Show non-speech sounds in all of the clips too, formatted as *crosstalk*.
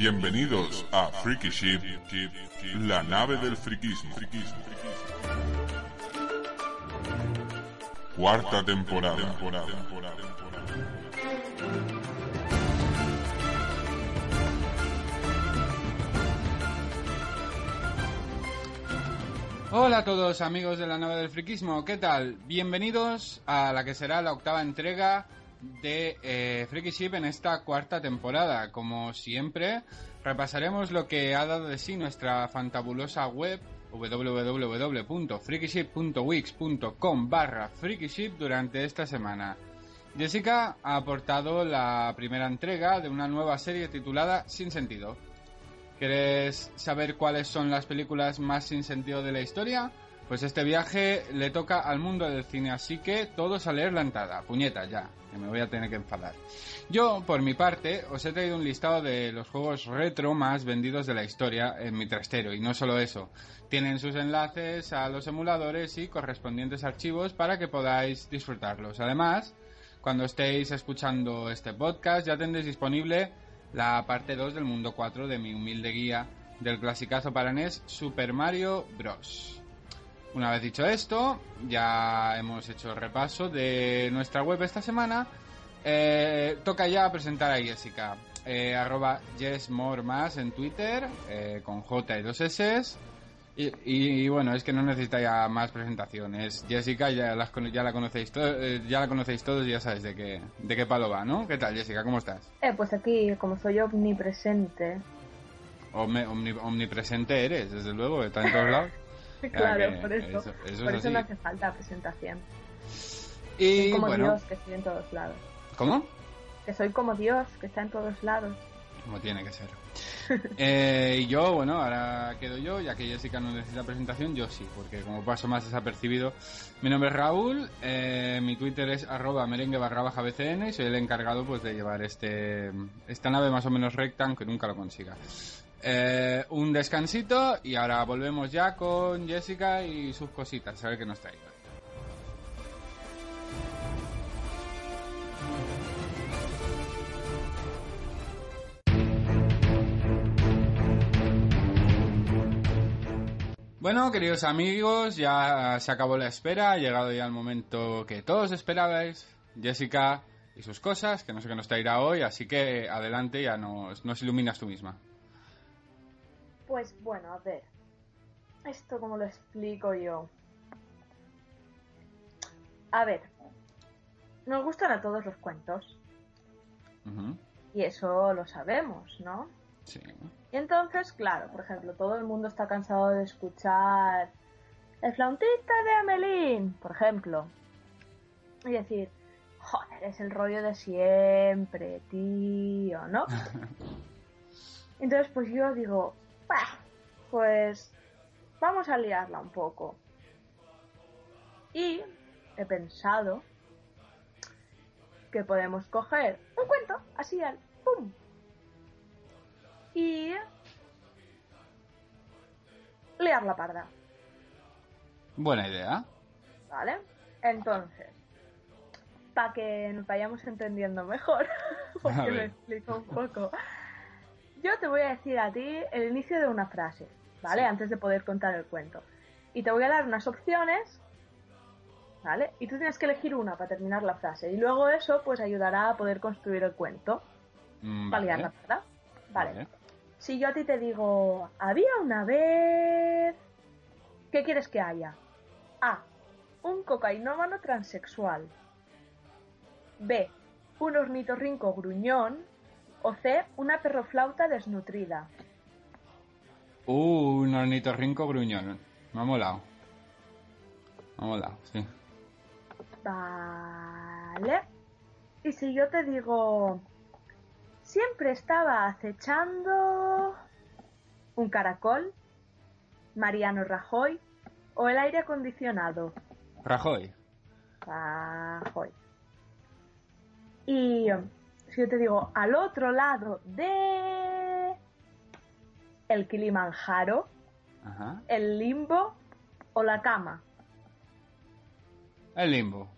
Bienvenidos a Freaky Ship, la nave del friquismo. Cuarta temporada. Hola a todos amigos de la nave del friquismo, ¿qué tal? Bienvenidos a la que será la octava entrega de eh, Freaky Ship en esta cuarta temporada. Como siempre, repasaremos lo que ha dado de sí nuestra fantabulosa web www.freakyship.wix.com barra freakyship durante esta semana. Jessica ha aportado la primera entrega de una nueva serie titulada Sin Sentido. ¿Quieres saber cuáles son las películas más sin sentido de la historia? Pues este viaje le toca al mundo del cine, así que todos a leer la entrada. Puñeta, ya, que me voy a tener que enfadar. Yo, por mi parte, os he traído un listado de los juegos retro más vendidos de la historia en mi trastero. Y no solo eso, tienen sus enlaces a los emuladores y correspondientes archivos para que podáis disfrutarlos. Además, cuando estéis escuchando este podcast ya tendréis disponible la parte 2 del mundo 4 de mi humilde guía del clasicazo para NES Super Mario Bros. Una vez dicho esto, ya hemos hecho el repaso de nuestra web esta semana. Eh, toca ya presentar a Jessica. Eh, arroba Jessmore más en Twitter, eh, con J y dos S. Y, y, bueno, es que no necesita ya más presentaciones. Jessica ya, las, ya la conocéis todos, eh, ya la conocéis todos y ya sabéis de qué, de qué palo va, ¿no? ¿Qué tal, Jessica? ¿Cómo estás? Eh, pues aquí, como soy omnipresente. Omni, omni, omnipresente eres, desde luego, está en todos lados. *laughs* claro, por eso. Eso, eso es por eso no hace falta presentación. Y soy como bueno, Dios, que estoy en todos lados. ¿cómo? Que soy como Dios, que está en todos lados. Como tiene que ser. *laughs* Eh, y yo, bueno, ahora quedo yo, ya que Jessica no necesita presentación, yo sí, porque como paso más desapercibido. Mi nombre es Raúl, eh, mi Twitter es arroba merengue barra baja BCN y soy el encargado pues de llevar este esta nave más o menos recta, aunque nunca lo consiga. Eh, un descansito y ahora volvemos ya con Jessica y sus cositas, a ver qué nos trae. Bueno, queridos amigos, ya se acabó la espera, ha llegado ya el momento que todos esperabais, Jessica y sus cosas, que no sé qué nos traerá hoy, así que adelante, ya nos, nos iluminas tú misma. Pues bueno, a ver. Esto como lo explico yo. A ver. Nos gustan a todos los cuentos. Y eso lo sabemos, ¿no? Sí. Y entonces, claro, por ejemplo, todo el mundo está cansado de escuchar el flautista de Amelín, por ejemplo. Y decir, joder, es el rollo de siempre, tío, ¿no? *laughs* Entonces, pues yo digo, "Bah, pues vamos a liarla un poco. Y he pensado que podemos coger un cuento, así al pum, y liar la parda, Buena idea. ¿vale? Entonces, para que nos vayamos entendiendo mejor, *laughs* porque lo explico un poco, yo te voy a decir a ti el inicio de una frase, ¿vale? Sí. Antes de poder contar el cuento. Y te voy a dar unas opciones, ¿vale? Y tú tienes que elegir una para terminar la frase. Y luego eso, pues ayudará a poder construir el cuento, Mm, vale. la. Vale. Vale. Si yo a ti te digo, había una vez... ¿Qué quieres que haya? A. Un cocainómano transexual. B. Un ornitorrinco gruñón. O C. Una perroflauta desnutrida. Uh, un ornitorrinco gruñón. Me ha molado. Me ha molado, sí. Vale. Y si yo te digo... Siempre estaba acechando... Un caracol. Mariano Rajoy. O el aire acondicionado. Rajoy. Rajoy. Y si yo te digo al otro lado de el Kilimanjaro, Ajá. el limbo o la cama. El limbo.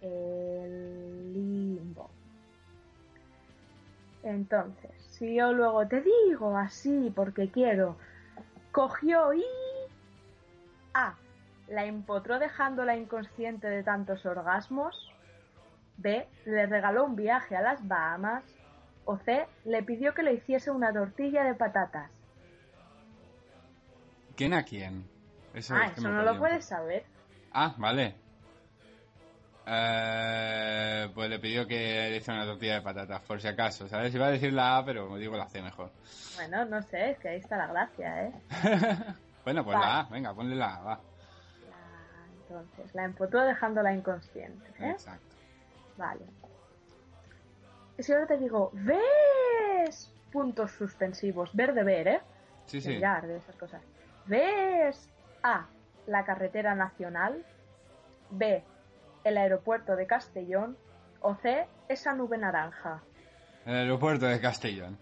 El limbo. Entonces, si yo luego te digo así porque quiero, cogió y... A. La empotró dejándola inconsciente de tantos orgasmos. B. Le regaló un viaje a las Bahamas. O C. Le pidió que le hiciese una tortilla de patatas. ¿Quién a quién? Eso ah, es que eso no lo puedes saber. Ah, vale. Eh, pues le pidió que le hiciera una tortilla de patatas, por si acaso, ¿sabes? Iba a decir la A, pero me digo la C mejor. Bueno, no sé, es que ahí está la gracia, ¿eh? *laughs* bueno, pues Vale. la A, venga, ponle la A, va. La- Entonces, la empotró dejándola inconsciente, ¿eh? Exacto. Vale. Y si ahora te digo, ¿ves? Puntos suspensivos. Ver de ver, ¿eh? Sí, sí. mirar, de esas cosas. ¿Ves? A. La carretera nacional. B. El aeropuerto de Castellón. O C. Esa nube naranja. El aeropuerto de Castellón.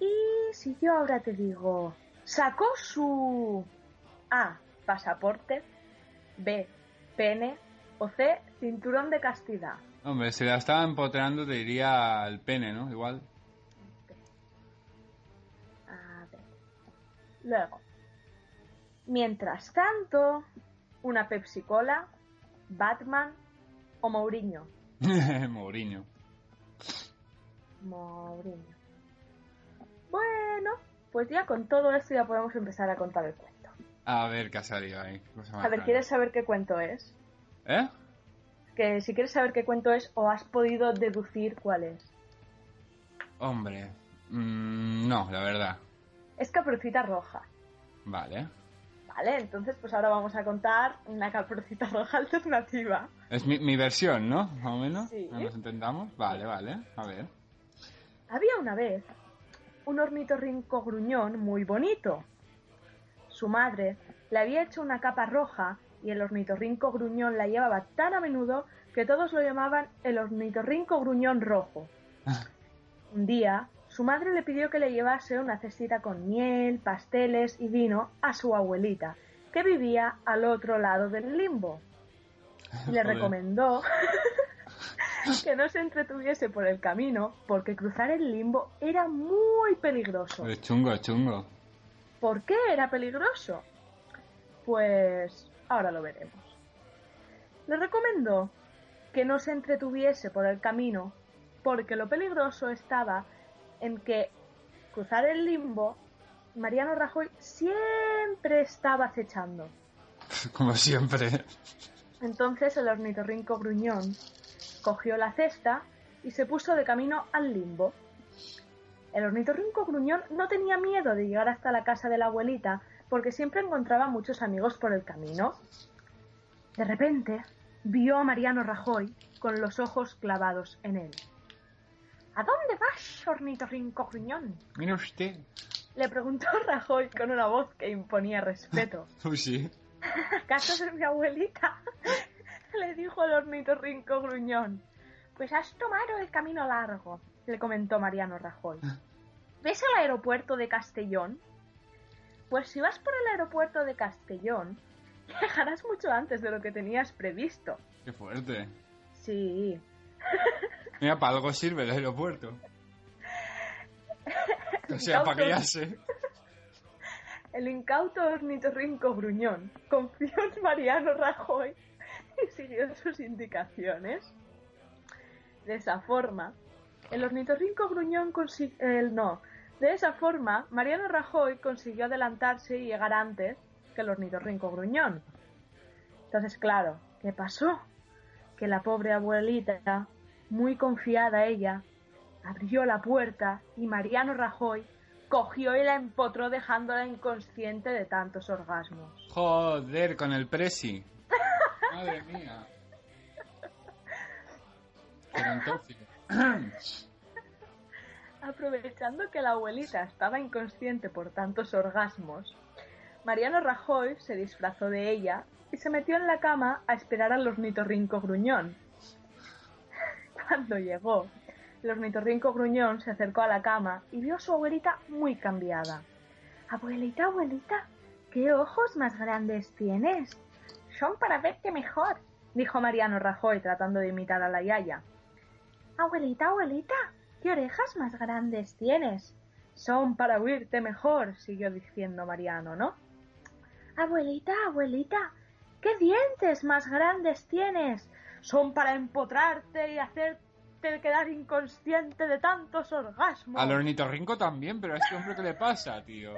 Y si yo ahora te digo, sacó su A. Pasaporte. B. Pene. O C. Cinturón de castidad. Hombre, si la estaba empotrando te diría el pene, ¿no? Igual. A ver. Luego. Mientras tanto, una Pepsi Cola, Batman o Mourinho. *laughs* Mourinho. Mourinho. Bueno, pues ya con todo esto ya podemos empezar a contar el cuento. A ver qué ha salido ahí. qué cosa más A ver, rara. ¿quieres saber qué cuento es? ¿Eh? Que si quieres saber qué cuento es o has podido deducir cuál es. Hombre. mm, no, la verdad. Es Caperucita Roja. Vale. Vale, entonces pues ahora vamos a contar una Caperucita *laughs* Roja alternativa. Es mi, mi versión, ¿no? Más o menos. Sí. ¿No nos entendamos? Vale, vale. A ver. Había una vez un ornitorrinco gruñón muy bonito. Su madre le había hecho una capa roja y el ornitorrinco gruñón la llevaba tan a menudo que todos lo llamaban el ornitorrinco gruñón rojo. Un día, su madre le pidió que le llevase una cestita con miel, pasteles y vino a su abuelita, que vivía al otro lado del limbo. Y le Joder. recomendó *laughs* que no se entretuviese por el camino porque cruzar el limbo era muy peligroso. Es chungo, es chungo. ¿Por qué era peligroso? Pues ahora lo veremos. Le recomendó que no se entretuviese por el camino porque lo peligroso estaba en que cruzar el limbo Mariano Rajoy siempre estaba acechando. *laughs* Como siempre. Entonces el ornitorrinco gruñón cogió la cesta y se puso de camino al limbo. El ornitorrinco gruñón no tenía miedo de llegar hasta la casa de la abuelita porque siempre encontraba muchos amigos por el camino. De repente vio a Mariano Rajoy con los ojos clavados en él. ¿A dónde vas, ornitorrinco gruñón? Mira usted. Le preguntó *laughs* Rajoy con una voz que imponía respeto. *laughs* Uy, sí. *laughs* ¿Acaso de mi abuelita? le dijo el ornitorrinco gruñón. Pues has tomado el camino largo, le comentó Mariano Rajoy. ¿Ves el aeropuerto de Castellón? Pues si vas por el aeropuerto de Castellón, *laughs* llegarás mucho antes de lo que tenías previsto. Qué fuerte. Sí. *laughs* Mira, para algo sirve el aeropuerto. *laughs* O sea, para que ya sé. El incauto ornitorrinco gruñón confió en Mariano Rajoy y siguió sus indicaciones. De esa forma, el ornitorrinco gruñón consiguió... no. De esa forma, Mariano Rajoy consiguió adelantarse y llegar antes que el ornitorrinco gruñón. Entonces, claro, ¿qué pasó? Que la pobre abuelita, muy confiada ella, abrió la puerta y Mariano Rajoy cogió y la empotró dejándola inconsciente de tantos orgasmos. Joder, con el presi. *laughs* Madre mía. Gerontóxico. *clears throat* Aprovechando que la abuelita estaba inconsciente por tantos orgasmos, Mariano Rajoy se disfrazó de ella y se metió en la cama a esperar al ornitorrinco gruñón. Cuando llegó, el ornitorrinco gruñón se acercó a la cama y vio a su abuelita muy cambiada. Abuelita, abuelita, ¿qué ojos más grandes tienes? Son para verte mejor, dijo Mariano Rajoy tratando de imitar a la yaya. Abuelita, abuelita, ¿qué orejas más grandes tienes? Son para oírte mejor, siguió diciendo Mariano, ¿no? Abuelita, abuelita, ¿qué dientes más grandes tienes? Son para empotrarte y hacerte quedar inconsciente de tantos orgasmos. Al ornitorrinco también, pero a este hombre, ¿qué le pasa, tío?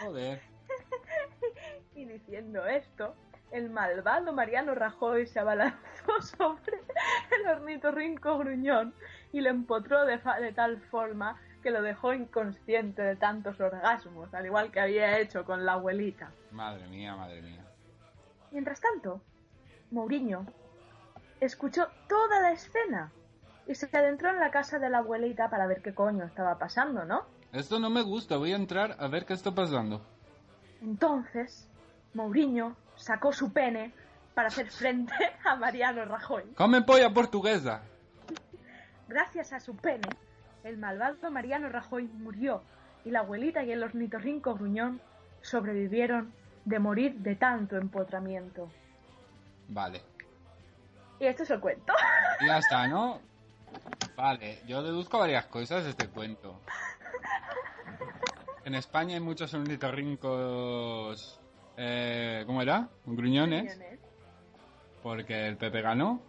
Joder. *laughs* Y diciendo esto, el malvado Mariano Rajoy se abalanzó *laughs* sobre el ornitorrinco gruñón y le empotró de tal forma que lo dejó inconsciente de tantos orgasmos, al igual que había hecho con la abuelita. Madre mía, madre mía. Mientras tanto, Mourinho escuchó toda la escena y se adentró en la casa de la abuelita para ver qué coño estaba pasando, ¿no? Esto no me gusta, voy a entrar a ver qué está pasando. Entonces, Mourinho sacó su pene para hacer frente *laughs* a Mariano Rajoy. ¡Come polla portuguesa! Gracias a su pene, el malvado Mariano Rajoy murió y la abuelita y el ornitorrinco gruñón sobrevivieron de morir de tanto empotramiento. Vale. Y esto es el cuento. Ya está, ¿no? Vale, yo deduzco varias cosas de este cuento. En España hay muchos ornitorrincos... Eh, ¿Cómo era? Gruñones. porque el Pepe ganó.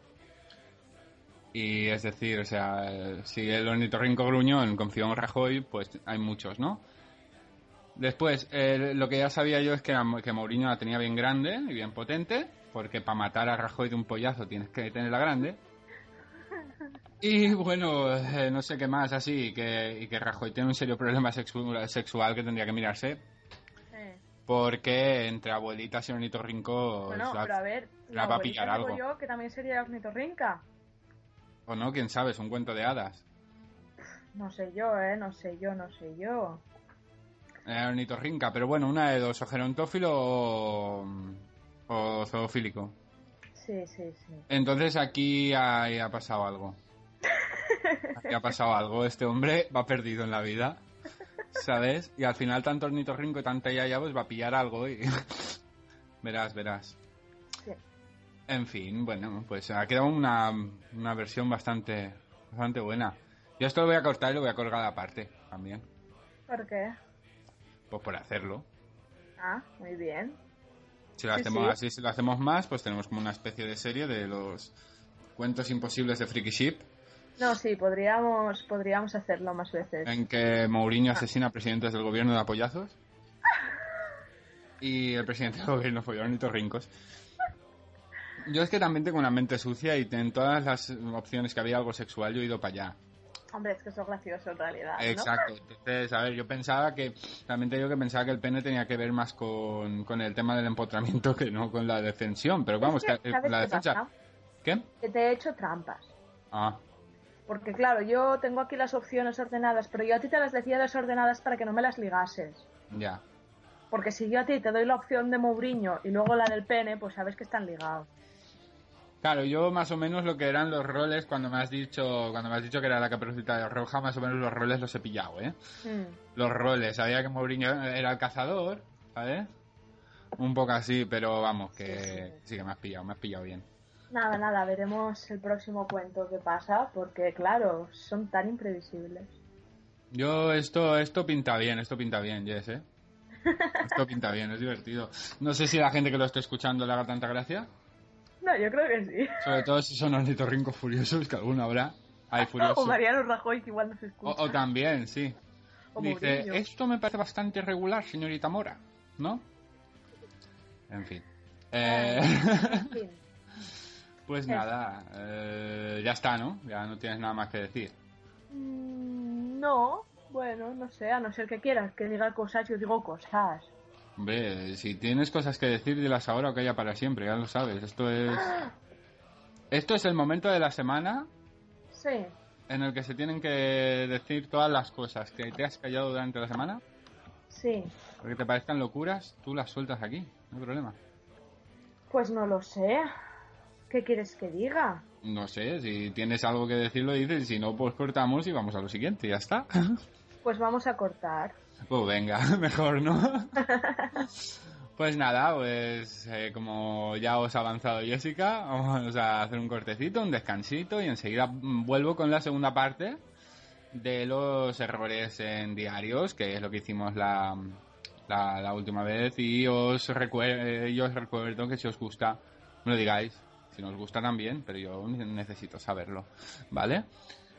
Y es decir, o sea, si el ornitorrinco gruñón confió en Rajoy, pues hay muchos, ¿no? Después, eh, lo que ya sabía yo es que, la- que Mourinho la tenía bien grande y bien potente, porque para matar a Rajoy de un pollazo tienes que tenerla grande. Y bueno, eh, no sé qué más así, y que, y que Rajoy tiene un serio problema sexu- sexual que tendría que mirarse, porque entre abuelitas y ornitorrinco... Bueno, sea, pero a ver, la va a pillar algo. yo que también sería ornitorrinca. O no, quién sabe, es un cuento de hadas. No sé yo, eh, no sé yo, no sé yo. Eh, ornitorrinca, pero bueno, una de dos, o gerontófilo o, o zoofílico. Sí, sí, sí. Entonces aquí ha, ha pasado algo. Aquí ha pasado algo. Este hombre va perdido en la vida, ¿sabes? Y al final tanto ornitorrinco y tanta yaya pues va a pillar algo y... *laughs* verás, verás. En fin, bueno, pues ha quedado una, una versión bastante, bastante buena. Yo esto lo voy a cortar y lo voy a colgar aparte también. ¿Por qué? Pues por hacerlo. Ah, muy bien. Si lo Sí, hacemos sí. así, si lo hacemos más, pues tenemos como una especie de serie de los cuentos imposibles de Freaky Ship, No, sí, podríamos, podríamos hacerlo más veces. en que Mourinho asesina a presidentes del gobierno de apoyazos *laughs* y el presidente del gobierno fue ornitorrincos. Yo es que también tengo una mente sucia y en todas las opciones que había algo sexual yo he ido para allá. Hombre, es que eso es gracioso en realidad, ¿no? Exacto. Entonces, a ver, yo pensaba que, también te digo que pensaba que el pene tenía que ver más con, con el tema del empotramiento que no con la defensión. Pero vamos, Es que, que, eh, ¿sabes la defensa... pasa? ¿Qué? Que te he hecho trampas. Ah, Porque claro, yo tengo aquí las opciones ordenadas, pero yo a ti te las decía desordenadas para que no me las ligases. ya. Porque si yo a ti te doy la opción de Mourinho y luego la del pene, pues sabes que están ligados. Claro, yo más o menos lo que eran los roles cuando me has dicho cuando me has dicho que era la caperucita roja, más o menos los roles los he pillado, ¿eh? Mm. Los roles, sabía que Mourinho era el cazador, ¿sabes? Un poco así, pero vamos, que Sí, sí. sí que me has pillado, me has pillado bien. Nada, nada, veremos el próximo cuento que pasa, porque claro, son tan imprevisibles. Yo esto esto pinta bien, esto pinta bien, Jess, ¿eh? *laughs* Esto pinta bien, es divertido. No sé si la gente que lo esté escuchando le haga tanta gracia, No, yo creo que sí. sobre todo si son ornitorrincos furiosos, que alguno habrá. Hay *laughs* furiosos. O Mariano Rajoy, que igual no se escucha. o también, sí. O Dice, Mourinho. esto me parece bastante regular, señorita Mora, ¿no? En fin. Eh, En *laughs* fin. pues Eso. nada, eh, ya está, ¿no? Ya no tienes nada más que decir. Mm, No, bueno, no sé, a no ser que quieras que diga cosas, yo digo cosas. Hombre, si tienes cosas que decir, dilas ahora o que haya para siempre, ya lo sabes. Esto es... *gasps* Esto es el momento de la semana Sí, en el que se tienen que decir todas las cosas que te has callado durante la semana. sí. Porque te parezcan locuras, tú las sueltas aquí, no hay problema. Pues no lo sé. ¿Qué quieres que diga? No sé, si tienes algo que decir lo dices, si no, pues cortamos y vamos a lo siguiente, ya está. Pues vamos a cortar. Pues venga, *laughs* mejor, ¿no? *laughs* Pues nada, pues eh, como ya os ha avanzado Jessica, vamos a hacer un cortecito, un descansito y enseguida vuelvo con la segunda parte de los errores en diarios, que es lo que hicimos la, la, última vez y os, recuerdo, yo os recuerdo que si os gusta, me lo digáis, si no os gusta también, pero yo necesito saberlo, ¿vale?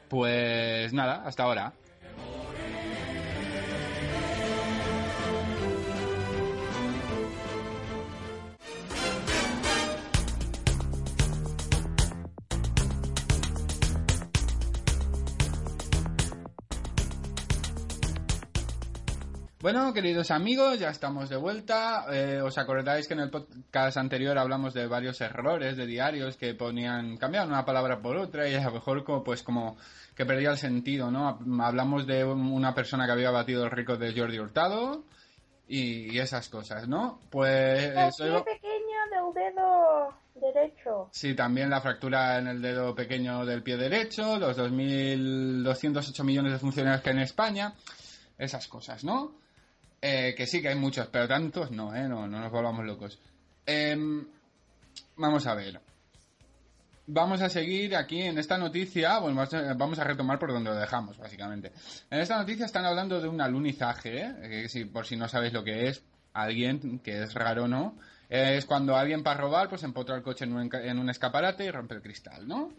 Pues nada, hasta ahora. Bueno, queridos amigos, ya estamos de vuelta. Eh, ¿Os acordáis que en el podcast anterior hablamos de varios errores de diarios que ponían, cambiaban una palabra por otra y a lo mejor como, pues como que perdía el sentido, ¿no? Hablamos de una persona que había batido el récord de Jordi Hurtado y, esas cosas, ¿no? Pues... El pequeño del dedo derecho. Sí, también la fractura en el dedo pequeño del pie derecho, los 2.208 millones de funcionarios que hay en España, esas cosas, ¿no? Eh, que sí, que hay muchos, pero tantos no, ¿eh? No, no nos volvamos locos. Em, vamos a ver. Vamos a seguir aquí en esta noticia, bueno, vamos a retomar por donde lo dejamos, básicamente. En esta noticia están hablando de un alunizaje, ¿eh? que si, por si no sabéis lo que es, alguien, que es raro, ¿no? Es cuando alguien para robar, pues empotra el coche en un, en un escaparate y rompe el cristal, ¿no?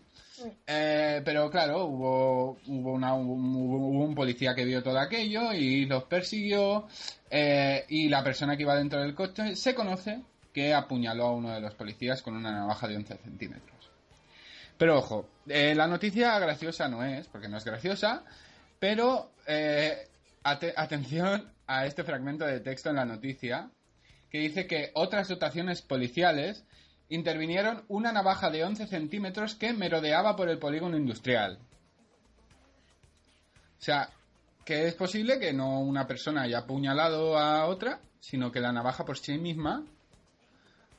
Eh, pero claro, hubo, hubo, una, un policía que vio todo aquello y los persiguió eh, y la persona que iba dentro del coche se conoce que apuñaló a uno de los policías con una navaja de 11 centímetros. Pero ojo, eh, la noticia graciosa no es, porque no es graciosa, pero atención a este fragmento de texto en la noticia que dice que otras dotaciones policiales intervinieron una navaja de 11 centímetros que merodeaba por el polígono industrial. O sea, que es posible que no una persona haya apuñalado a otra, sino que la navaja por sí misma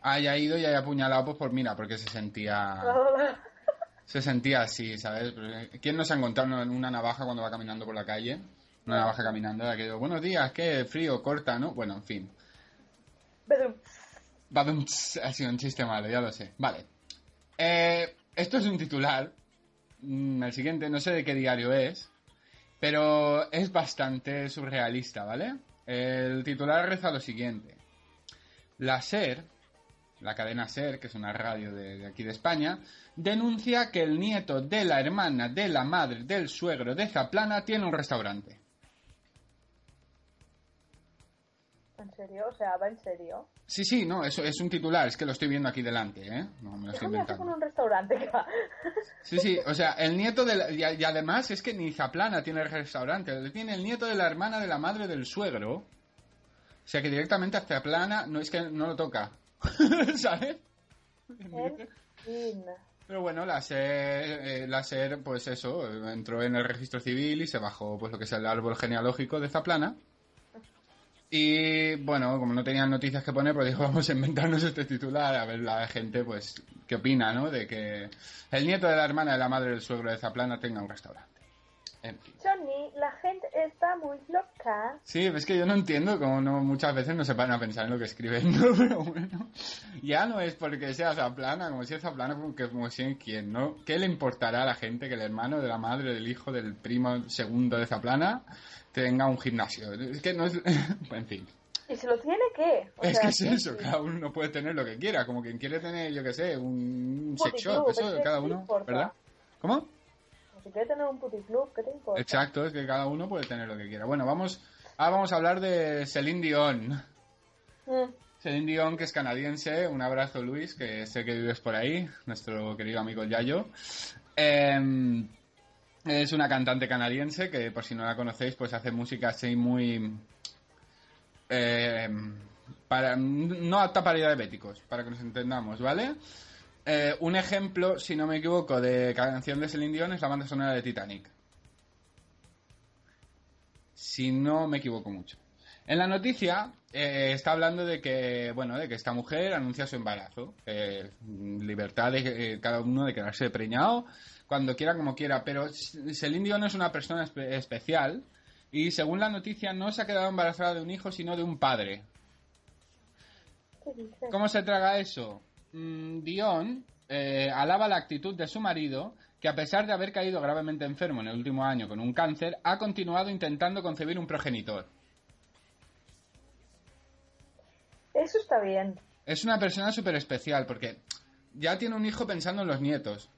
haya ido y haya apuñalado pues por mira, porque se sentía *laughs* se sentía así, ¿sabes? ¿Quién no se ha encontrado en una navaja cuando va caminando por la calle? Una navaja caminando, la que buenos días, qué frío, corta, ¿no? Bueno, en fin. Ha sido un chiste malo, ya lo sé. Vale. Eh, esto es un titular. Mm, el siguiente, no sé de qué diario es. Pero es bastante surrealista, ¿vale? El titular reza lo siguiente. La SER, la cadena SER, que es una radio de, aquí de España, denuncia que el nieto de la hermana de la madre del suegro de Zaplana tiene un restaurante. ¿En serio? O sea, ¿va en serio? Sí, sí, no, eso es un titular, es que lo estoy viendo aquí delante, ¿eh? No me lo estoy inventando. con un restaurante *laughs* Sí, sí, o sea, el nieto de la, y, además es que ni Zaplana tiene el restaurante, tiene el nieto de la hermana de la madre del suegro. O sea que directamente a Zaplana no es que no lo toca. *laughs* ¿Sabes? Pero bueno, la SER, eh, la SER, pues eso, entró en el registro civil y se bajó pues lo que es el árbol genealógico de Zaplana. Y bueno, como no tenían noticias que poner, pues dijo, *laughs* vamos a inventarnos este titular, a ver la gente, pues, qué opina, ¿no? De que el nieto de la hermana de la madre del suegro de Zaplana tenga un restaurante. En fin. Johnny, la gente está muy loca. Sí, es que yo no entiendo cómo no, muchas veces no se van a pensar en lo que escriben, *laughs* ¿no? Pero bueno, ya no es porque sea Zaplana, como si es Zaplana, como si en quién, ¿no? ¿Qué le importará a la gente que el hermano de la madre, del hijo, del primo segundo de Zaplana tenga un gimnasio. Es que no es... *laughs* en fin. ¿Y se lo tiene qué? es que es eso, cada uno puede tener lo que quiera, como quien quiere tener, yo qué sé, un, sex shop, eso cada uno, ¿verdad? ¿Cómo? Si quiere tener un puticlub, ¿qué te importa? Exacto, es que cada uno puede tener lo que quiera. Bueno, vamos, ahora vamos a hablar de Celine Dion. Mm. Celine Dion, que es canadiense, un abrazo Luis, que sé que vives por ahí, nuestro querido amigo Yayo. Eh, es una cantante canadiense que, por si no la conocéis, pues hace música así muy... Eh, para, no apta para diabéticos, para que nos entendamos, ¿vale? Eh, un ejemplo, si no me equivoco, de canción de Celine Dion es la banda sonora de Titanic. Si no me equivoco mucho. En la noticia eh, está hablando de que, bueno, de que esta mujer anuncia su embarazo. libertad de cada uno de quedarse preñado cuando quiera, como quiera. Pero Celine Dion es una persona especial y según la noticia no se ha quedado embarazada de un hijo, sino de un padre. ¿Cómo se traga eso? Mm, Dion eh, alaba la actitud de su marido, que a pesar de haber caído gravemente enfermo en el último año con un cáncer, ha continuado intentando concebir un progenitor. Eso está bien. Es una persona súper especial porque ya tiene un hijo pensando en los nietos.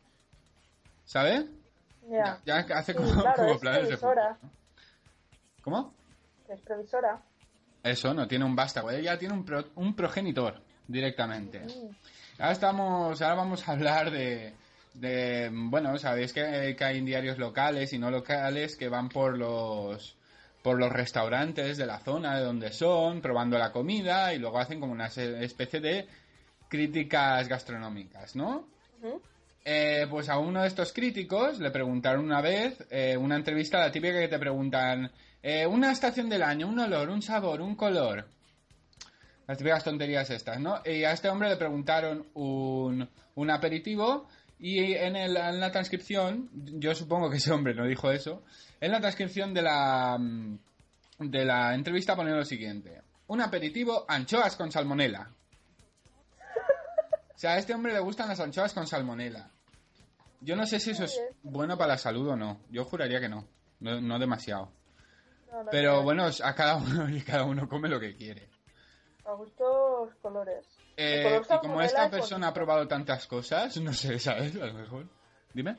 ¿Sabes? Ya. Ya, ya hace Sí, como, claro, como es planes de previsora. futuro, ¿no? ¿Cómo? Es previsora. Eso, no tiene un vástago. Ella tiene un, pro- un progenitor directamente. Ahora estamos, ahora vamos a hablar de, de bueno, sabéis que, que hay diarios locales y no locales que van por los por los restaurantes de la zona de donde son, probando la comida y luego hacen como una especie de críticas gastronómicas, ¿no? Eh, pues a uno de estos críticos le preguntaron una vez, eh, una entrevista, la típica que te preguntan, eh, una estación del año, un olor, un sabor, un color. Las típicas tonterías estas, ¿no? Y a este hombre le preguntaron un, un aperitivo y en, el- en la transcripción, yo supongo que ese hombre no dijo eso, en la transcripción de la, de la entrevista pone lo siguiente. Un aperitivo, anchoas con salmonela. O sea, a este hombre le gustan las anchoas con salmonela. Yo no sé si eso es bueno para la salud o no. Yo juraría que no. No, no demasiado. No, no Pero bueno, a cada uno *laughs* y cada uno come lo que quiere. A gustos colores. Eh, color y como esta es persona ha probado tantas cosas, *laughs* no sé, ¿sabes? A lo mejor. Dime.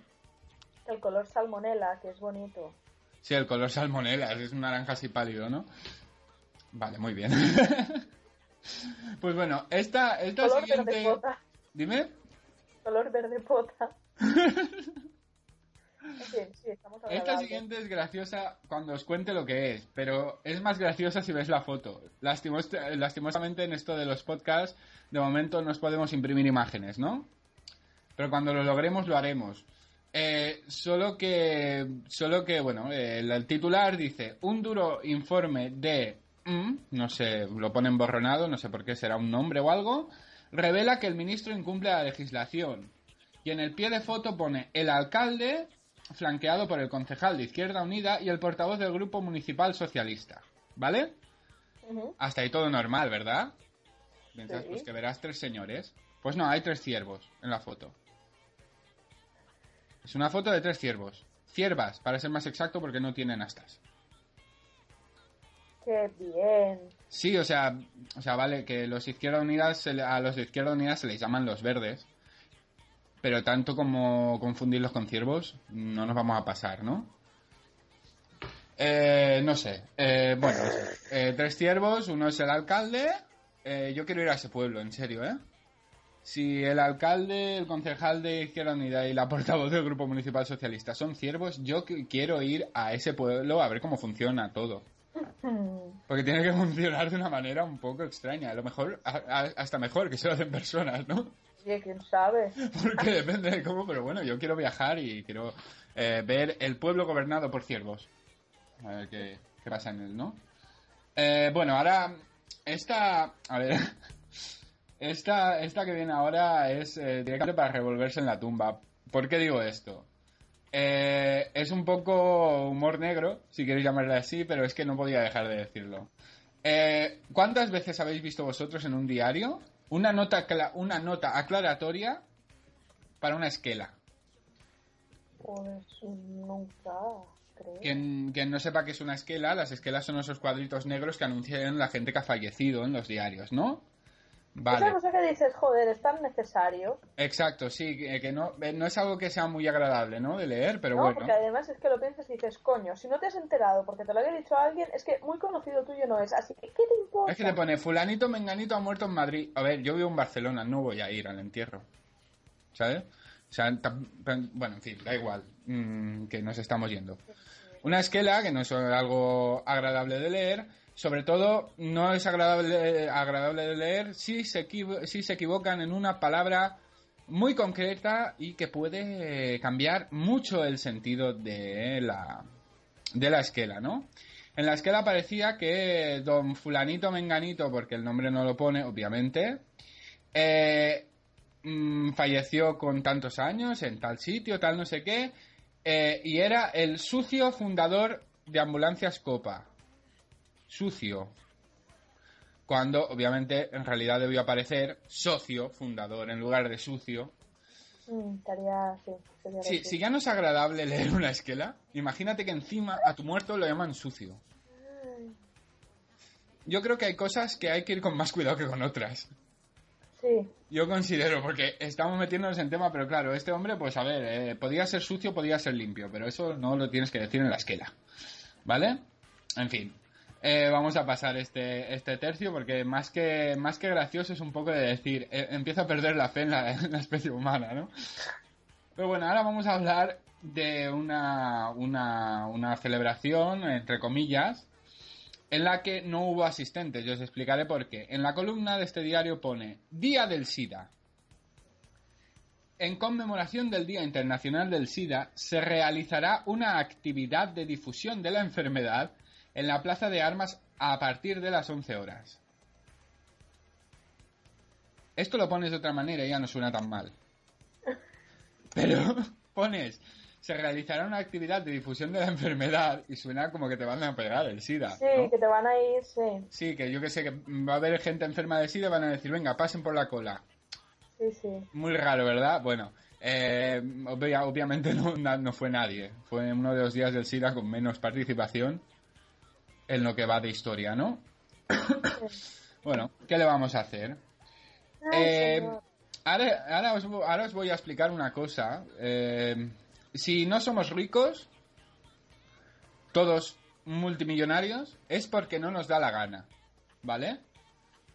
El color salmonela, que es bonito. Sí, el color salmonela, es un naranja así pálido, ¿no? Vale, muy bien. *laughs* pues bueno, esta, esta siguiente... Dime. Color verde pota. *laughs* Sí, estamos Esta siguiente es graciosa cuando os cuente lo que es, pero es más graciosa si ves la foto. Lastimos- lastimosamente en esto de los podcasts, de momento no os podemos imprimir imágenes, ¿no? Pero cuando lo logremos lo haremos. Eh, solo que, solo que, bueno, eh, el, el titular dice, un duro informe de, mm, no sé, lo ponen borronado, no sé por qué será un nombre o algo, revela que el ministro incumple la legislación. Y en el pie de foto pone el alcalde, flanqueado por el concejal de Izquierda Unida y el portavoz del Grupo Municipal Socialista. ¿Vale? Hasta ahí todo normal, ¿verdad? Piensas, Sí. pues que verás tres señores. Pues no, hay tres ciervos en la foto. Es una foto de tres ciervos. Ciervas, para ser más exacto, porque no tienen astas. Qué bien. Sí, o sea, o sea, vale, que los Izquierda Unidas, se a los de Izquierda Unida se les llaman los verdes. Pero tanto como confundirlos con ciervos, no nos vamos a pasar, ¿no? Eh, no sé. Eh, bueno. Eh, tres ciervos, uno es el alcalde. Eh, yo quiero ir a ese pueblo, en serio, ¿eh? Si el alcalde, el concejal de Izquierda Unida y la portavoz del Grupo Municipal Socialista son ciervos, yo qu- quiero ir a ese pueblo a ver cómo funciona todo. *laughs* Porque tiene que funcionar de una manera un poco extraña. A lo mejor, a- a- hasta mejor que se lo hacen personas, ¿no? Oye, quién sabe. *laughs* Porque depende de cómo, pero bueno, yo quiero viajar y quiero eh, ver el pueblo gobernado por ciervos. A ver qué, qué pasa en él, ¿no? Eh, bueno, ahora, esta, a ver, *laughs* esta, esta que viene ahora es eh, directamente para revolverse en la tumba. ¿Por qué digo esto? Eh, es un poco humor negro, si queréis llamarle así, pero es que no podía dejar de decirlo. Eh, ¿Cuántas veces habéis visto vosotros en un diario una nota, una nota aclaratoria para una esquela? Pues nunca, creo. Quien, quien no sepa qué es una esquela, las esquelas son esos cuadritos negros que anuncian la gente que ha fallecido en los diarios, ¿no? Esa cosa que dices, joder, es tan necesario. Exacto, sí, que, que no, eh, no es algo que sea muy agradable, ¿no? De leer, pero ¿no? bueno. Porque además es que lo piensas y dices, coño, si no te has enterado porque te lo había dicho alguien, es que muy conocido tuyo no es. Así que, ¿qué te importa? Es que te pone, fulanito menganito ha muerto en Madrid. A ver, yo vivo en Barcelona, no voy a ir al entierro. ¿Sabes? O sea, bueno, en fin, da igual, mm, que nos estamos yendo. Una esquela, que no es algo agradable de leer, sobre todo no es agradable, agradable de leer si se, si se equivocan en una palabra muy concreta y que puede eh, cambiar mucho el sentido de la, de la esquela, ¿no? En la esquela parecía que don fulanito menganito, porque el nombre no lo pone, obviamente, eh, mm, falleció con tantos años en tal sitio, tal no sé qué, eh, y era el sucio fundador de Ambulancias Copa. Sucio. cuando obviamente en realidad debió aparecer socio, fundador, en lugar de sucio. Mm, estaría, sí, Sí, si ya no es agradable leer una esquela, imagínate que encima a tu muerto lo llaman sucio. Ay, Yo creo que hay cosas que hay que ir con más cuidado que con otras. Sí, Yo considero, porque estamos metiéndonos en tema, pero claro, este hombre, pues a ver, eh, podía ser sucio, podía ser limpio, pero eso no lo tienes que decir en la esquela. ¿Vale? En fin. Eh, vamos a pasar este, este tercio porque más que, más que gracioso es un poco de decir, eh, empiezo a perder la fe en la, *laughs* en la especie humana, ¿no? Pero bueno, ahora vamos a hablar de una, una, una celebración, entre comillas, en la que no hubo asistentes. Yo os explicaré por qué. En la columna de este diario pone Día del SIDA. En conmemoración del Día Internacional del SIDA, se realizará una actividad de difusión de la enfermedad en la Plaza de Armas a partir de las 11 horas. Esto lo pones de otra manera y ya no suena tan mal. *laughs* Pero *laughs* pones, se realizará una actividad de difusión de la enfermedad y suena como que te van a pegar el SIDA. sí, ¿no? que te van a ir, sí, Sí, que yo que sé que va a haber gente enferma de SIDA y van a decir, venga, pasen por la cola. sí, sí. Muy raro, ¿verdad? Bueno, eh, obvia- obviamente no, no fue nadie. Fue uno de los días del SIDA con menos participación en lo que va de historia, ¿no? *coughs* bueno, ¿qué le vamos a hacer? Ay, Eh, ahora, ahora os, ahora os voy a explicar una cosa. Eh, si no somos ricos, todos multimillonarios, es porque no nos da la gana, ¿vale?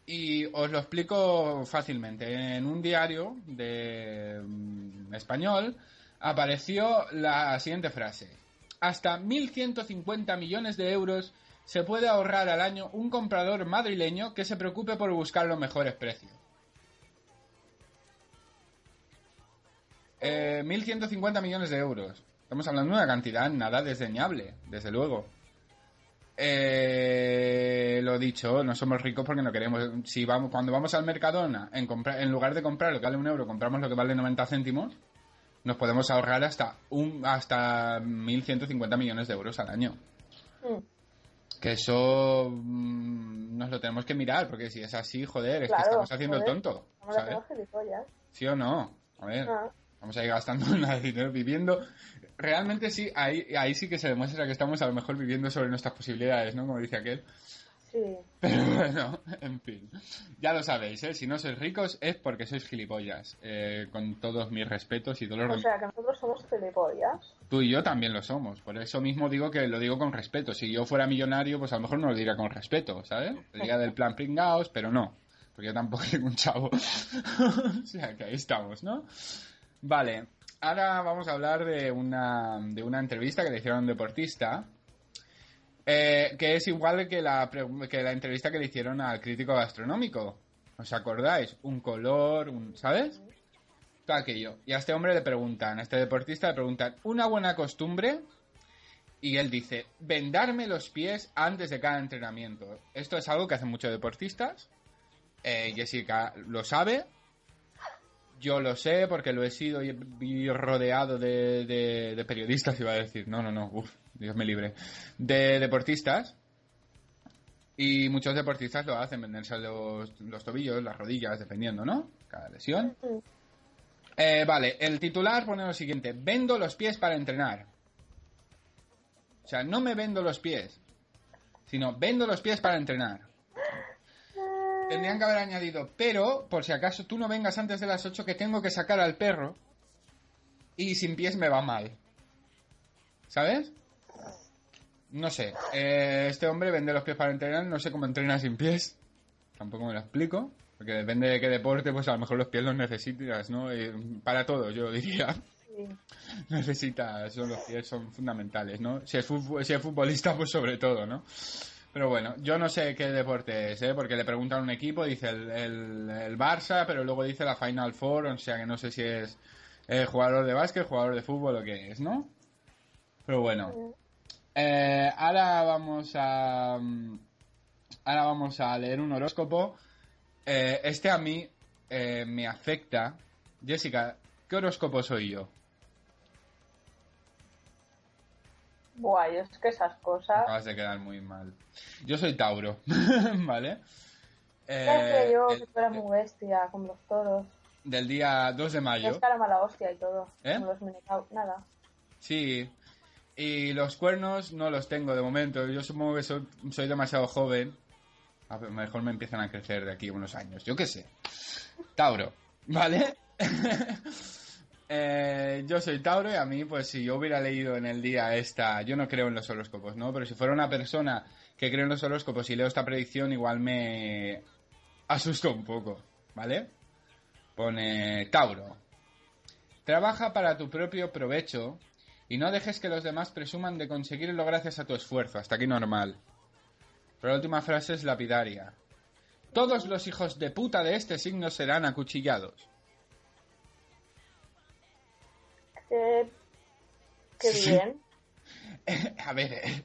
Y os lo explico fácilmente. En un diario de mm, español apareció la siguiente frase. Hasta 1.150 millones de euros se puede ahorrar al año un comprador madrileño que se preocupe por buscar los mejores precios. Eh, 1.150 millones de euros. Estamos hablando de una cantidad nada desdeñable, desde luego. Eh, lo dicho, no somos ricos porque no queremos. Si vamos, cuando vamos al Mercadona, en, en lugar de comprar lo que vale un euro, compramos lo que vale 90 céntimos, nos podemos ahorrar hasta un hasta 1.150 millones de euros al año. Mm, Que eso mm, nos lo tenemos que mirar, porque si es así, joder, es Claro, que estamos haciendo el tonto, Vamos a. ¿Sí o no? A ver. Ah, Estamos ahí gastando *laughs* nada de dinero viviendo. Realmente sí, ahí, ahí sí que se demuestra que estamos a lo mejor viviendo sobre nuestras posibilidades, ¿no? Como dice aquel. Sí. *laughs* Pero bueno, en fin. Ya lo sabéis, ¿eh? Si no sois ricos es porque sois gilipollas. Eh, con todos mis respetos y dolor O sea, que nosotros somos gilipollas. Tú y yo también lo somos. Por eso mismo digo que lo digo con respeto. Si yo fuera millonario, pues a lo mejor no lo diría con respeto, ¿sabes? Diría del plan pringaos, pero no. Porque yo tampoco *laughs* tengo un chavo. *laughs* o sea, que ahí estamos, ¿no? Vale. Ahora vamos a hablar de una, de una entrevista que le hicieron a un deportista. Eh, que es igual que la, que la entrevista que le hicieron al crítico gastronómico. ¿Os acordáis? Un color, un, ¿sabes? todo aquello. Y a este hombre le preguntan, a este deportista le preguntan, ¿una buena costumbre? Y él dice, vendarme los pies antes de cada entrenamiento. Esto es algo que hacen muchos deportistas. Eh, Jessica lo sabe. Yo lo sé porque lo he sido y rodeado de, de- periodistas, iba a decir. No, no, no, uff, Dios me libre. De deportistas. Y muchos deportistas lo hacen, venderse los, los tobillos, las rodillas, dependiendo, ¿no? Cada lesión. Eh, vale, el titular pone lo siguiente: vendo los pies para entrenar. O sea, no me vendo los pies, sino vendo los pies para entrenar. Tendrían que haber añadido, pero por si acaso tú no vengas antes de las 8 que tengo que sacar al perro y sin pies me va mal. ¿Sabes? No sé. eh, este hombre vende los pies para entrenar, no sé cómo entrena sin pies. Tampoco me lo explico. Porque depende de qué deporte, pues a lo mejor los pies los necesitas, ¿no? Eh, para todo, yo diría. sí. Necesitas, son los pies son fundamentales, ¿no? Si es, si es futbolista, pues sobre todo, ¿no? Pero bueno, yo no sé qué deporte es, ¿eh? Porque le preguntan a un equipo, dice el, el, Barça, pero luego dice la Final Four, o sea que no sé si es eh, jugador de básquet, jugador de fútbol o qué es, ¿no? Pero bueno. Eh, ahora vamos a. mm, Ahora vamos a leer un horóscopo. Eh, este a mí eh, me afecta. Jessica, ¿qué horóscopo soy yo? Buah, yo es que esas cosas. Acabas de quedar muy mal. Yo soy Tauro, *laughs* ¿vale? Eh, yo el- que tú eras muy bestia con los toros. del día 2 de mayo. Es cara mala hostia y todo. ¿Eh? Los minotauros. Nada. Sí. Y los cuernos no los tengo de momento. Yo supongo que soy, soy demasiado joven. A lo mejor me empiezan a crecer de aquí a unos años. Yo qué sé. Tauro. ¿Vale? *laughs* Eh, yo soy Tauro y a mí, pues si yo hubiera leído en el día esta... Yo no creo en los horóscopos, ¿no? Pero si fuera una persona que cree en los horóscopos y leo esta predicción, igual me asusto un poco. ¿Vale? Pone Tauro. Trabaja para tu propio provecho y no dejes que los demás presuman de conseguirlo gracias a tu esfuerzo. Hasta aquí normal. Pero la última frase es lapidaria. Todos los hijos de puta de este signo serán acuchillados. Eh, qué bien. *laughs* A ver, eh,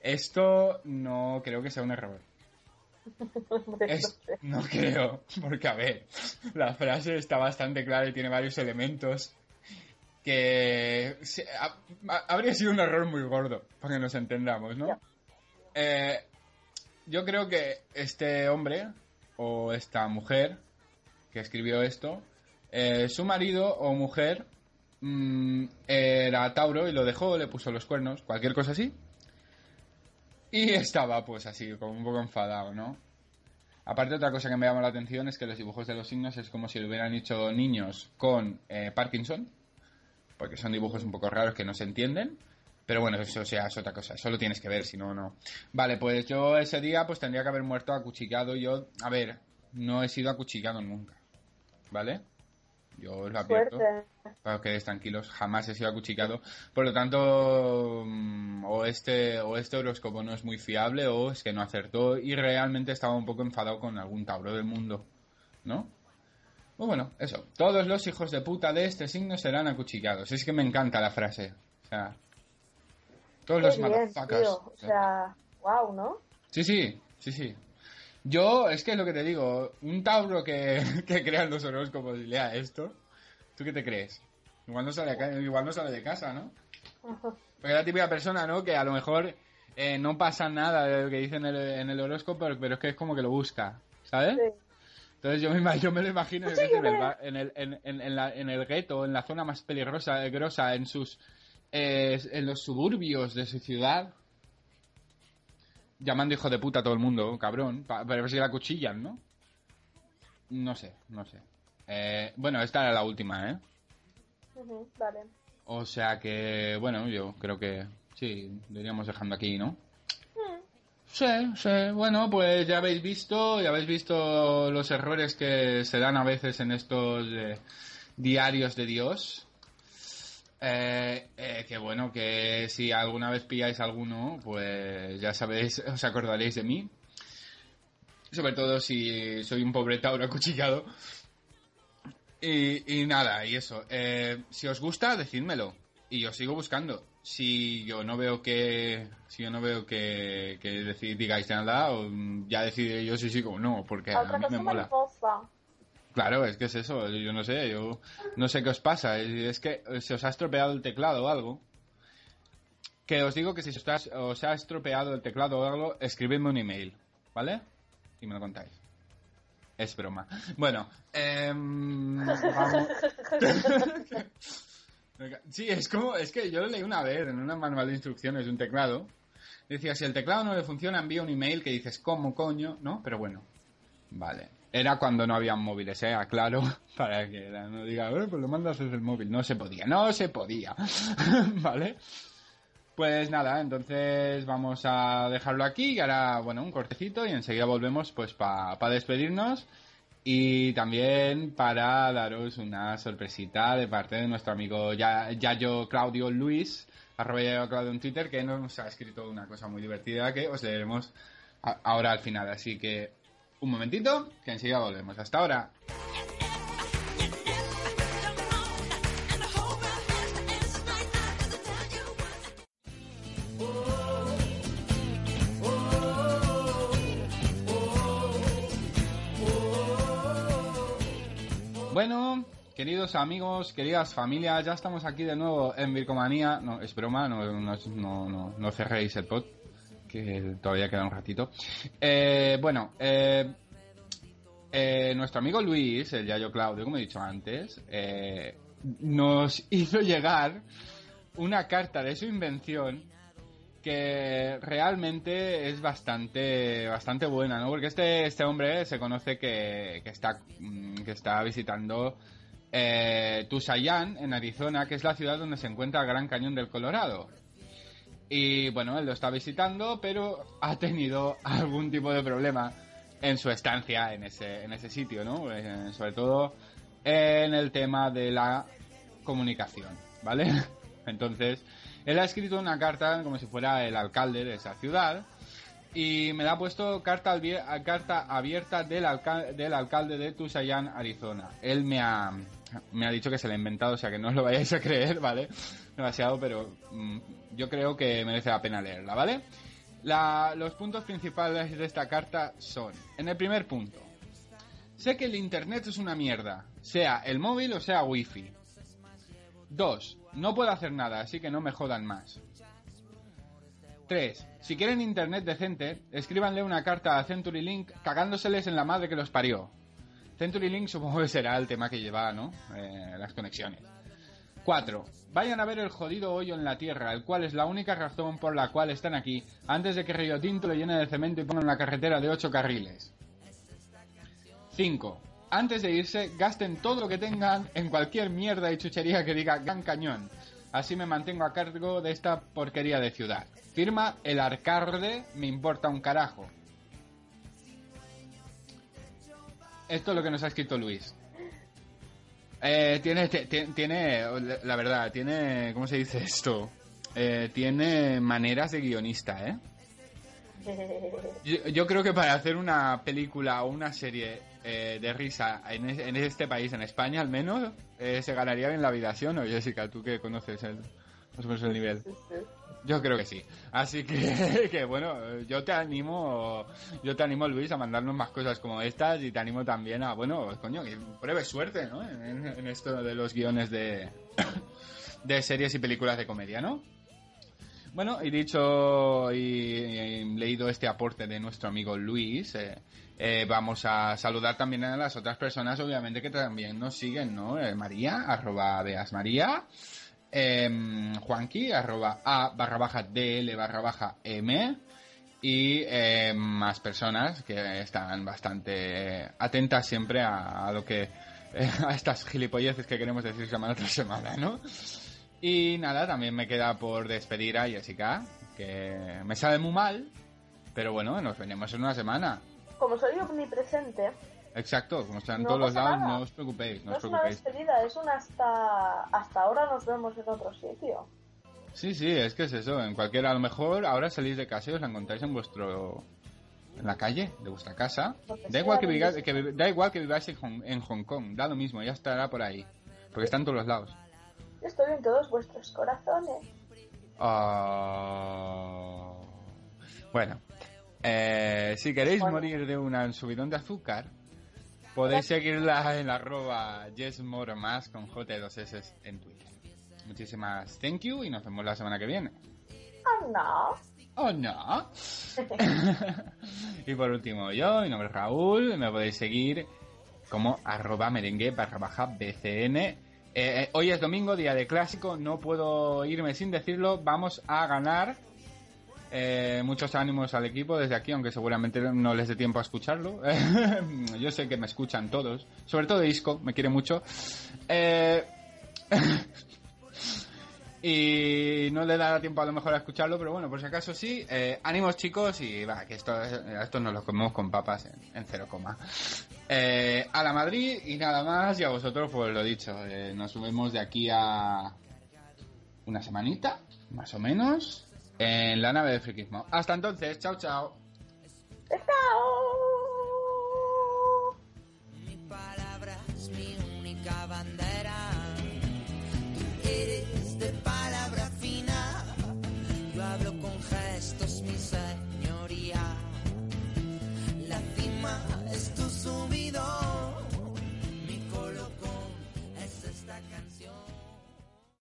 esto no creo que sea un error. *laughs* Es- no creo, porque a ver, la frase está bastante clara y tiene varios elementos que se- habría sido un error muy gordo, para que nos entendamos, ¿no? Eh, yo creo que este hombre o esta mujer que escribió esto, eh, su marido o mujer mm, era Tauro y lo dejó, le puso los cuernos, cualquier cosa así. Y *laughs* estaba pues así, como un poco enfadado, ¿no? Aparte otra cosa que me llama la atención es que los dibujos de los signos es como si lo hubieran hecho niños con eh, Parkinson, porque son dibujos un poco raros que no se entienden. Pero bueno, eso sea, es otra cosa, eso lo tienes que ver, si no, no. Vale, pues yo ese día pues tendría que haber muerto acuchillado. Yo, a ver, no he sido acuchillado nunca, ¿vale? Yo os lo advierto Suerte. para que quedéis tranquilos, jamás he sido acuchillado. Por lo tanto, mm, o este, o este horóscopo no es muy fiable o es que no acertó y realmente estaba un poco enfadado con algún Tauro del mundo, ¿no? Pues bueno, eso. Todos los hijos de puta de este signo serán acuchillados. Es que me encanta la frase. O sea, todos los Qué bien, motherfuckers. tío. O sea, wow, ¿no? Sí, sí, sí, sí. Yo, es que es lo que te digo, un Tauro que, *laughs* que los horóscopos y lea esto, ¿tú qué te crees? Igual no sale, acá- igual no sale de casa, ¿no? Porque es la típica persona, ¿no? Que a lo mejor eh, no pasa nada de lo que dice en el, en el horóscopo, pero es que es como que lo busca, ¿sabes? Sí. Entonces yo me, yo me lo imagino Sí, en, el, en, el, en, en- en la- en el gueto, en la zona más peligrosa, eh, grosa, en sus eh, en los suburbios de su ciudad, llamando hijo de puta a todo el mundo, cabrón, pa- para ver si la cuchillan, ¿no? No sé, no sé. Eh, bueno, esta era la última, ¿eh? Ujú, Vale. O sea que, bueno, yo creo que sí, lo iríamos dejando aquí, ¿no? Mm. Sí, sí, bueno, pues ya habéis visto, ya habéis visto los errores que se dan a veces en estos eh, diarios de Dios. Eh, eh, que bueno, que si alguna vez pilláis alguno, pues ya sabéis, *laughs* os acordaréis de mí. Sobre todo si soy un pobre Tauro acuchillado. Y, y nada, y eso. Eh, si os gusta, decídmelo. Y yo sigo buscando. Si yo no veo que. Si yo no veo que, que deci- digáis nada, o, ya decidiré yo si sí o no, porque a mí me cosa mola. mariposa. Claro, es que es eso. Yo no sé, yo no sé qué os pasa. Es que se os ha estropeado el teclado o algo. Que os digo que si os, ha- os ha estropeado el teclado o algo, escribidme un email, ¿vale? Y me lo contáis. Es broma. Bueno, em, vamos. *laughs* sí, es como, es que yo lo leí una vez en una manual de instrucciones de un teclado. Decía, si el teclado no le funciona, envía un email que dices, ¿cómo coño? ¿No? Pero bueno, Vale. Era cuando no habían móviles, ¿eh? Aclaro, *laughs* para que no diga, "Eh, pues lo mandas desde el móvil. No se podía, no se podía. *laughs* ¿Vale? Pues nada, entonces vamos a dejarlo aquí y ahora, bueno, un cortecito y enseguida volvemos pues para despedirnos y también para daros una sorpresita de parte de nuestro amigo Ya- Yayo Claudio Luis, arroba Yayo Claudio en Twitter, que nos ha escrito una cosa muy divertida que os leeremos ahora al final. Así que un momentito, que enseguida volvemos. Hasta ahora. Bueno, queridos amigos, queridas familias, ya estamos aquí de nuevo en Vircomanía. No, es broma, no, no, no, no, cerréis el pod, que todavía queda un ratito. Eh, bueno, eh, eh, nuestro amigo Luis, el Yayo Claudio, como he dicho antes, eh, nos *laughs* hizo llegar una carta de su invención que realmente es bastante bastante buena, ¿no? Porque este, este hombre se conoce que, que está, mm, que está visitando eh, Tusayan, en Arizona, que es la ciudad donde se encuentra el Gran Cañón del Colorado. Y bueno, él lo está visitando, pero ha tenido *laughs* algún tipo de problema en su estancia en ese, en ese sitio, ¿no? Eh, sobre todo en el tema de la comunicación, ¿vale? *laughs* Entonces, él ha escrito una carta como si fuera el alcalde de esa ciudad y me la ha puesto carta, carta abierta del, del alcalde de Tusayan, Arizona. Él me ha, me ha dicho que se la ha inventado, o sea que no os lo vayáis a creer, ¿vale? Demasiado, pero mm, yo creo que merece la pena leerla, ¿vale? los puntos principales de esta carta son, en el primer punto, sé que el Internet es una mierda, sea el móvil o sea wifi. Dos, no puedo hacer nada, así que no me jodan más. 3. Si quieren internet decente, escríbanle una carta a CenturyLink cagándoseles en la madre que los parió. CenturyLink supongo que será el tema que lleva, ¿no? Eh, las conexiones. 4. Vayan a ver el jodido hoyo en la tierra, el cual es la única razón por la cual están aquí, antes de que Río Tinto lo llene de cemento y ponga una carretera de 8 carriles. 5. Antes de irse, gasten todo lo que tengan en cualquier mierda y chuchería que diga Gran Cañón. Así me mantengo a cargo de esta porquería de ciudad. Firma el arcarde, me importa un carajo. Esto es lo que nos ha escrito Luis. Eh, tiene, tiene, la verdad, tiene, ¿cómo se dice esto? Eh, tiene maneras de guionista, ¿eh? *laughs* Yo, creo que para hacer una película o una serie eh, de risa en, en, este país, en España al menos, se ganaría bien la vida, ¿sí o no, Jessica? Tú que conoces el, más o menos el nivel. Yo creo que sí. Así que, *laughs* que, bueno, yo te animo, yo te animo Luis a mandarnos más cosas como estas y te animo también a, bueno, coño, que pruebes suerte, ¿no? En, esto de los guiones de, *coughs* de series y películas de comedia, ¿no? Bueno, y dicho y, leído este aporte de nuestro amigo Luis, eh, eh, vamos a saludar también a las otras personas, obviamente, que también nos siguen, ¿no? Eh, María, arroba Beas María eh, Juanqui, arroba A barra baja DL barra baja M y em, más personas que están bastante atentas siempre a, lo que *laughs* a estas gilipolleces que queremos decir semana tras semana, ¿no? Y nada, también me queda por despedir a Jessica, que me sabe muy mal, pero bueno, nos venimos en una semana. Como soy omnipresente, Exacto, como están todos los lados, no os preocupéis. No, es una despedida, es un hasta, hasta ahora nos vemos en otro sitio. Sí, sí, es que es eso. En cualquier, a lo mejor ahora salís de casa y os la encontráis en vuestro. en la calle de vuestra casa. Da igual que, viváis, da igual que viváis en Hong, en Hong Kong, da lo mismo, ya estará por ahí. Porque está en todos los lados. estoy en todos vuestros corazones. Ah. Bueno, eh, si queréis morir de un subidón de azúcar, Podéis seguirla en arroba más con J2S en Twitter. Muchísimas thank you y nos vemos la semana que viene. Oh no. Oh no. *laughs* *laughs* y por último, yo, mi nombre es Raúl, me podéis seguir como arroba merengue barra baja BCN. Eh, eh, hoy es domingo, día de clásico, no puedo irme sin decirlo, vamos a ganar eh, muchos ánimos al equipo desde aquí, aunque seguramente no les dé tiempo a escucharlo. *laughs* Yo sé que me escuchan todos, sobre todo Isco, me quiere mucho. Eh, *laughs* y no le dará tiempo a lo mejor a escucharlo, pero bueno, por si acaso sí. Eh, ánimos chicos y va, que esto, esto nos lo comemos con papas en, cero coma. a la Madrid y nada más, y a vosotros pues lo dicho, nos subimos de aquí a una semanita, más o menos en la nave de friquismo. Hasta entonces, chao, chao. Chao.